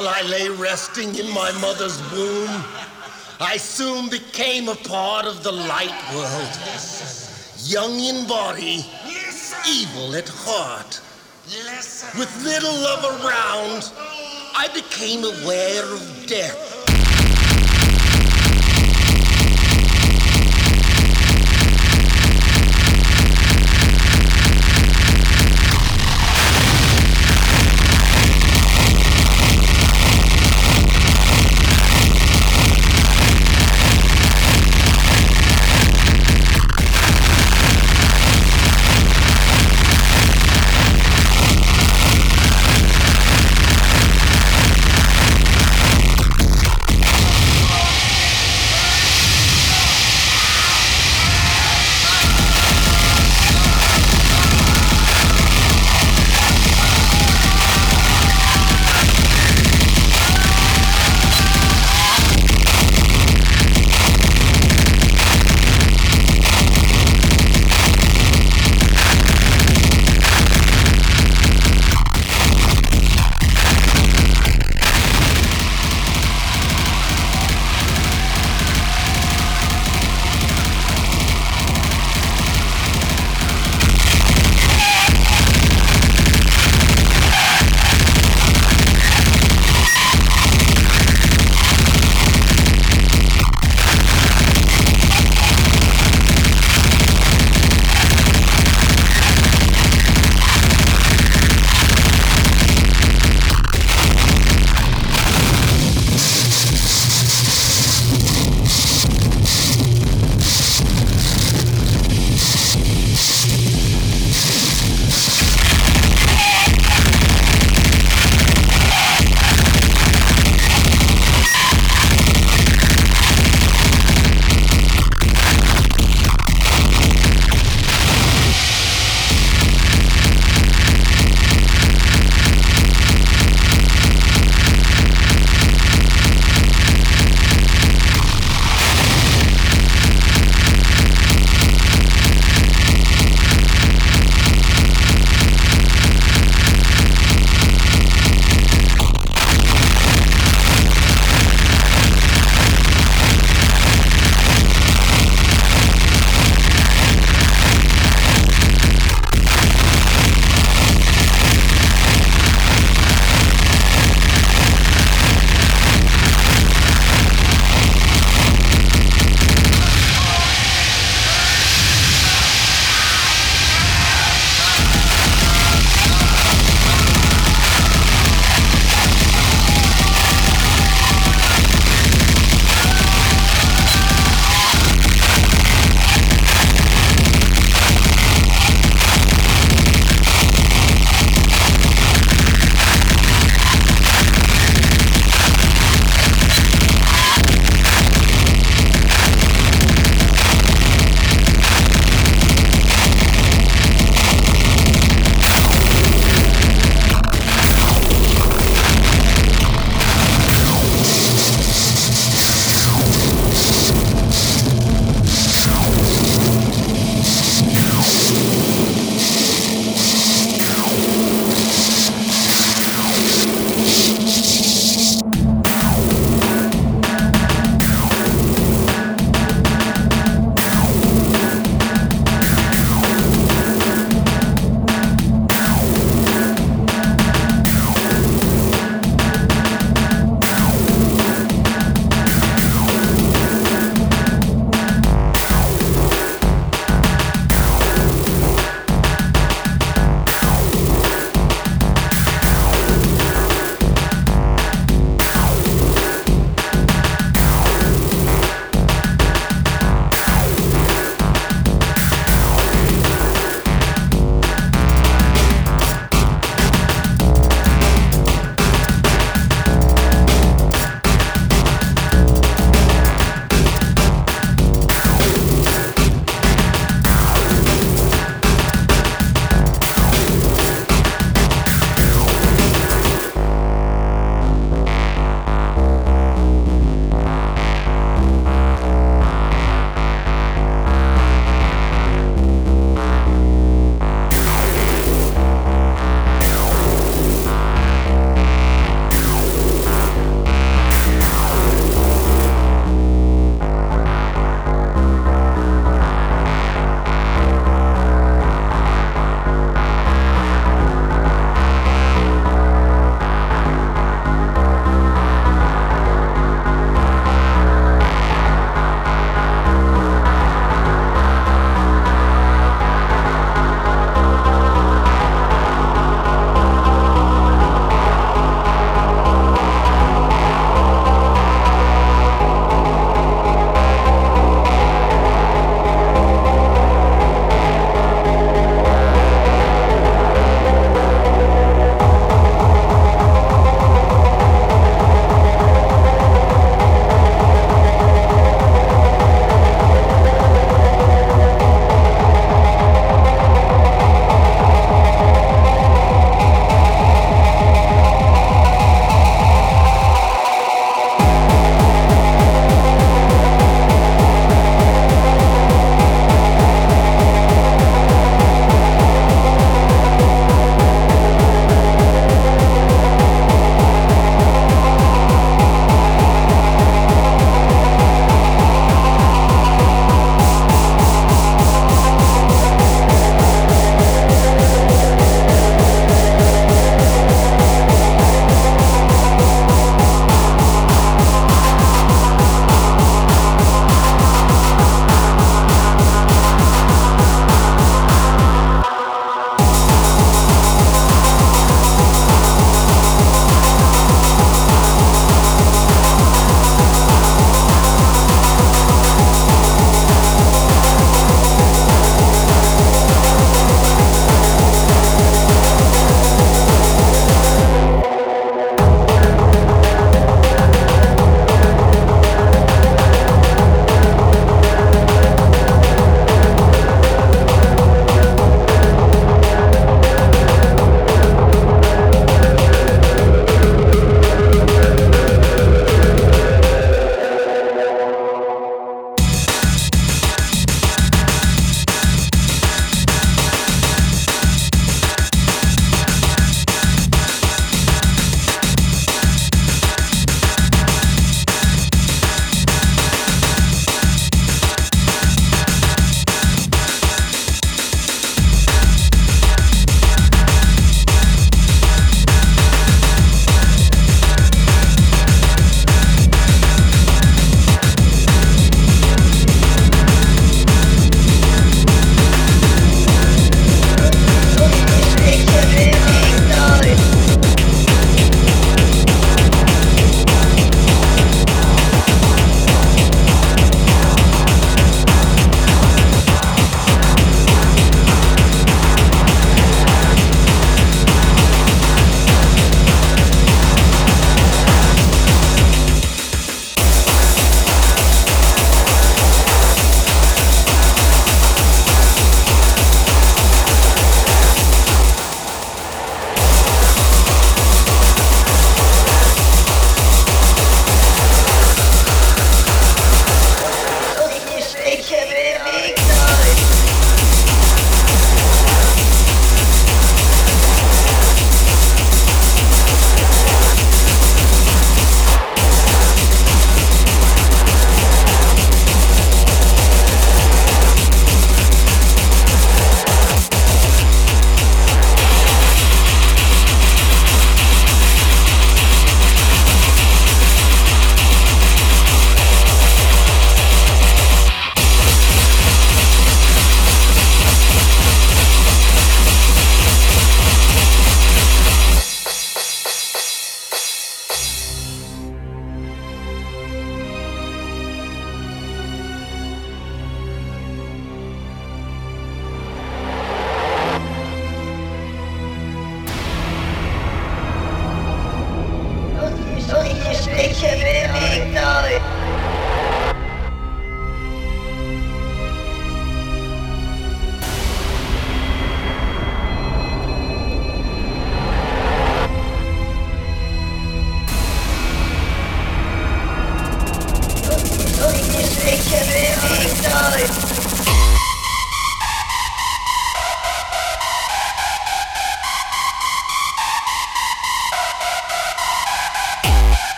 While I lay resting in my mother's womb, I soon became a part of the light world. Young in body, evil at heart. With little love around, I became aware of death.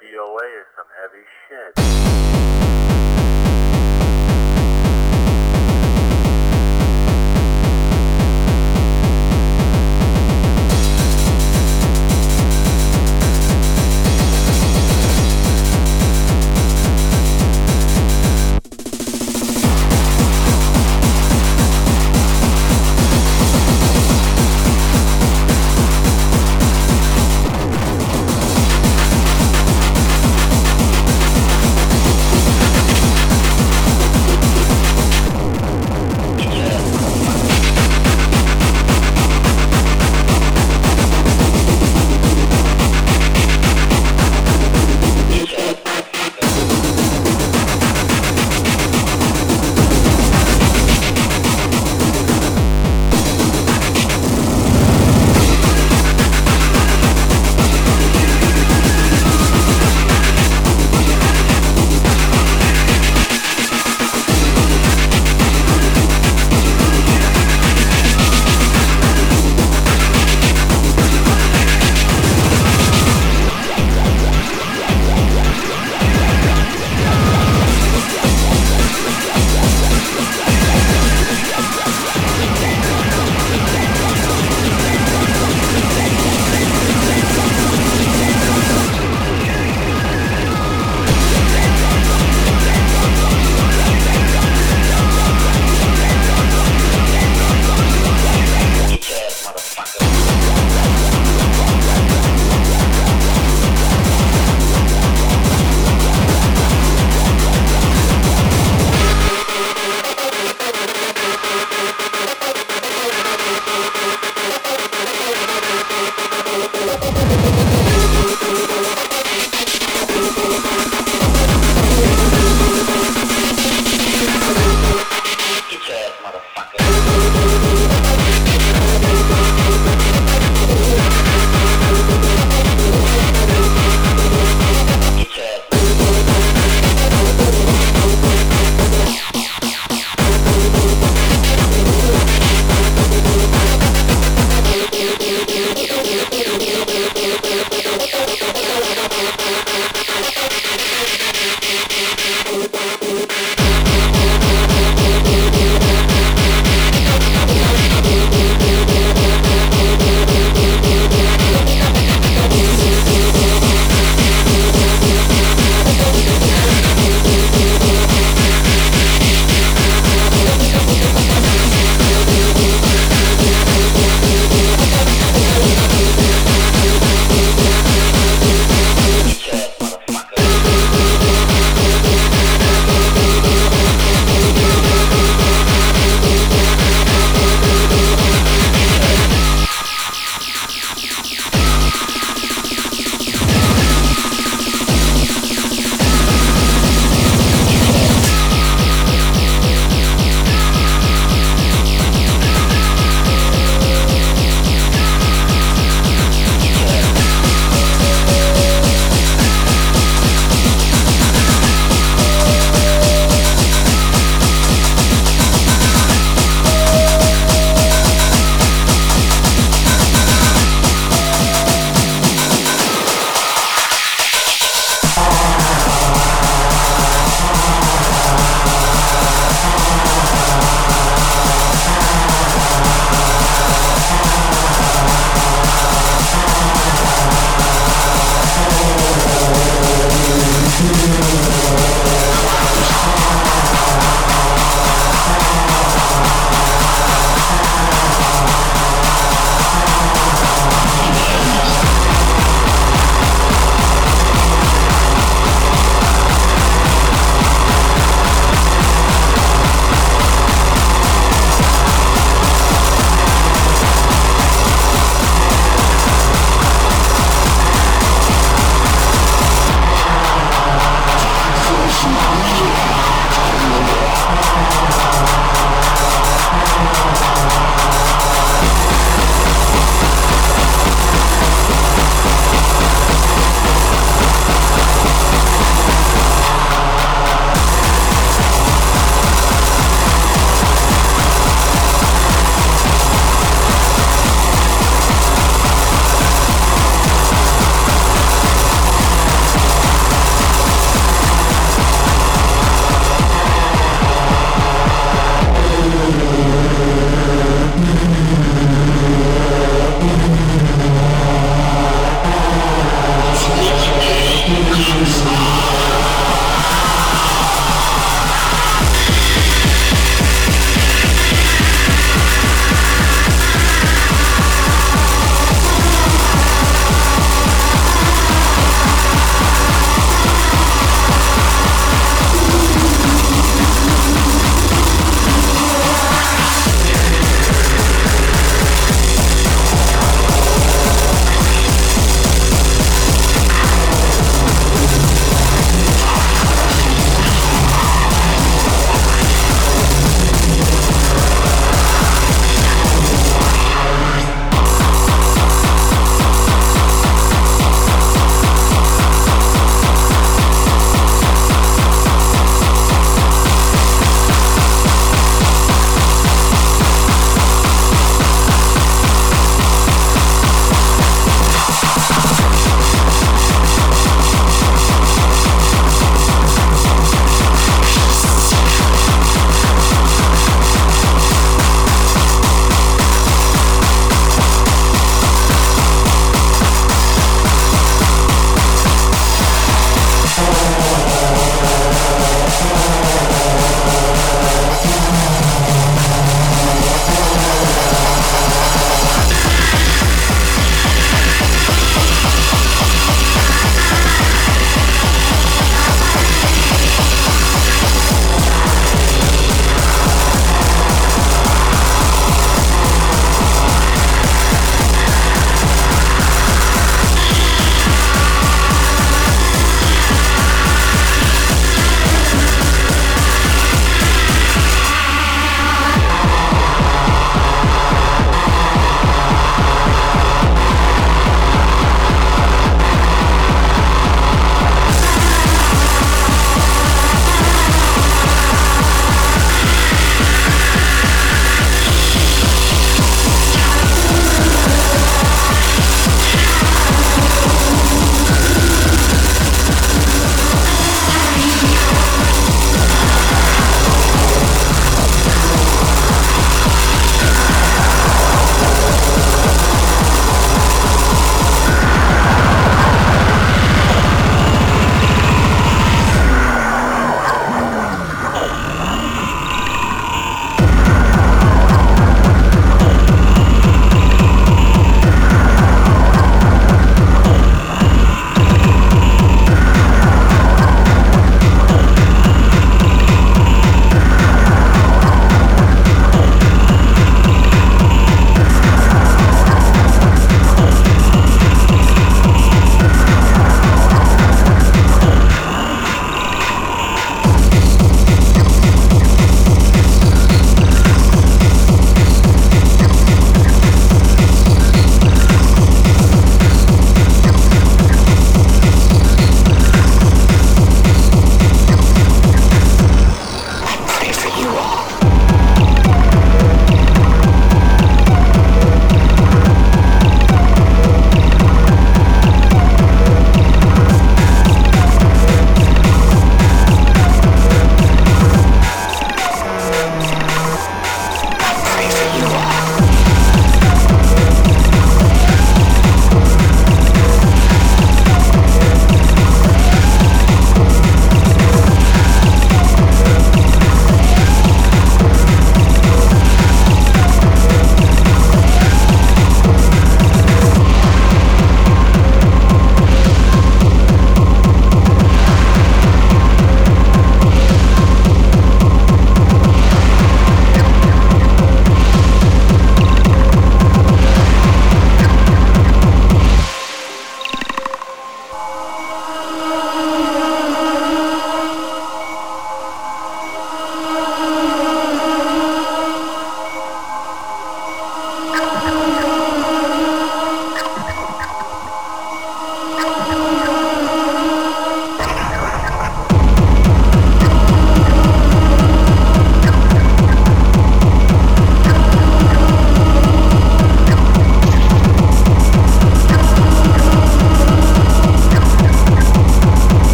DOA is some heavy shit.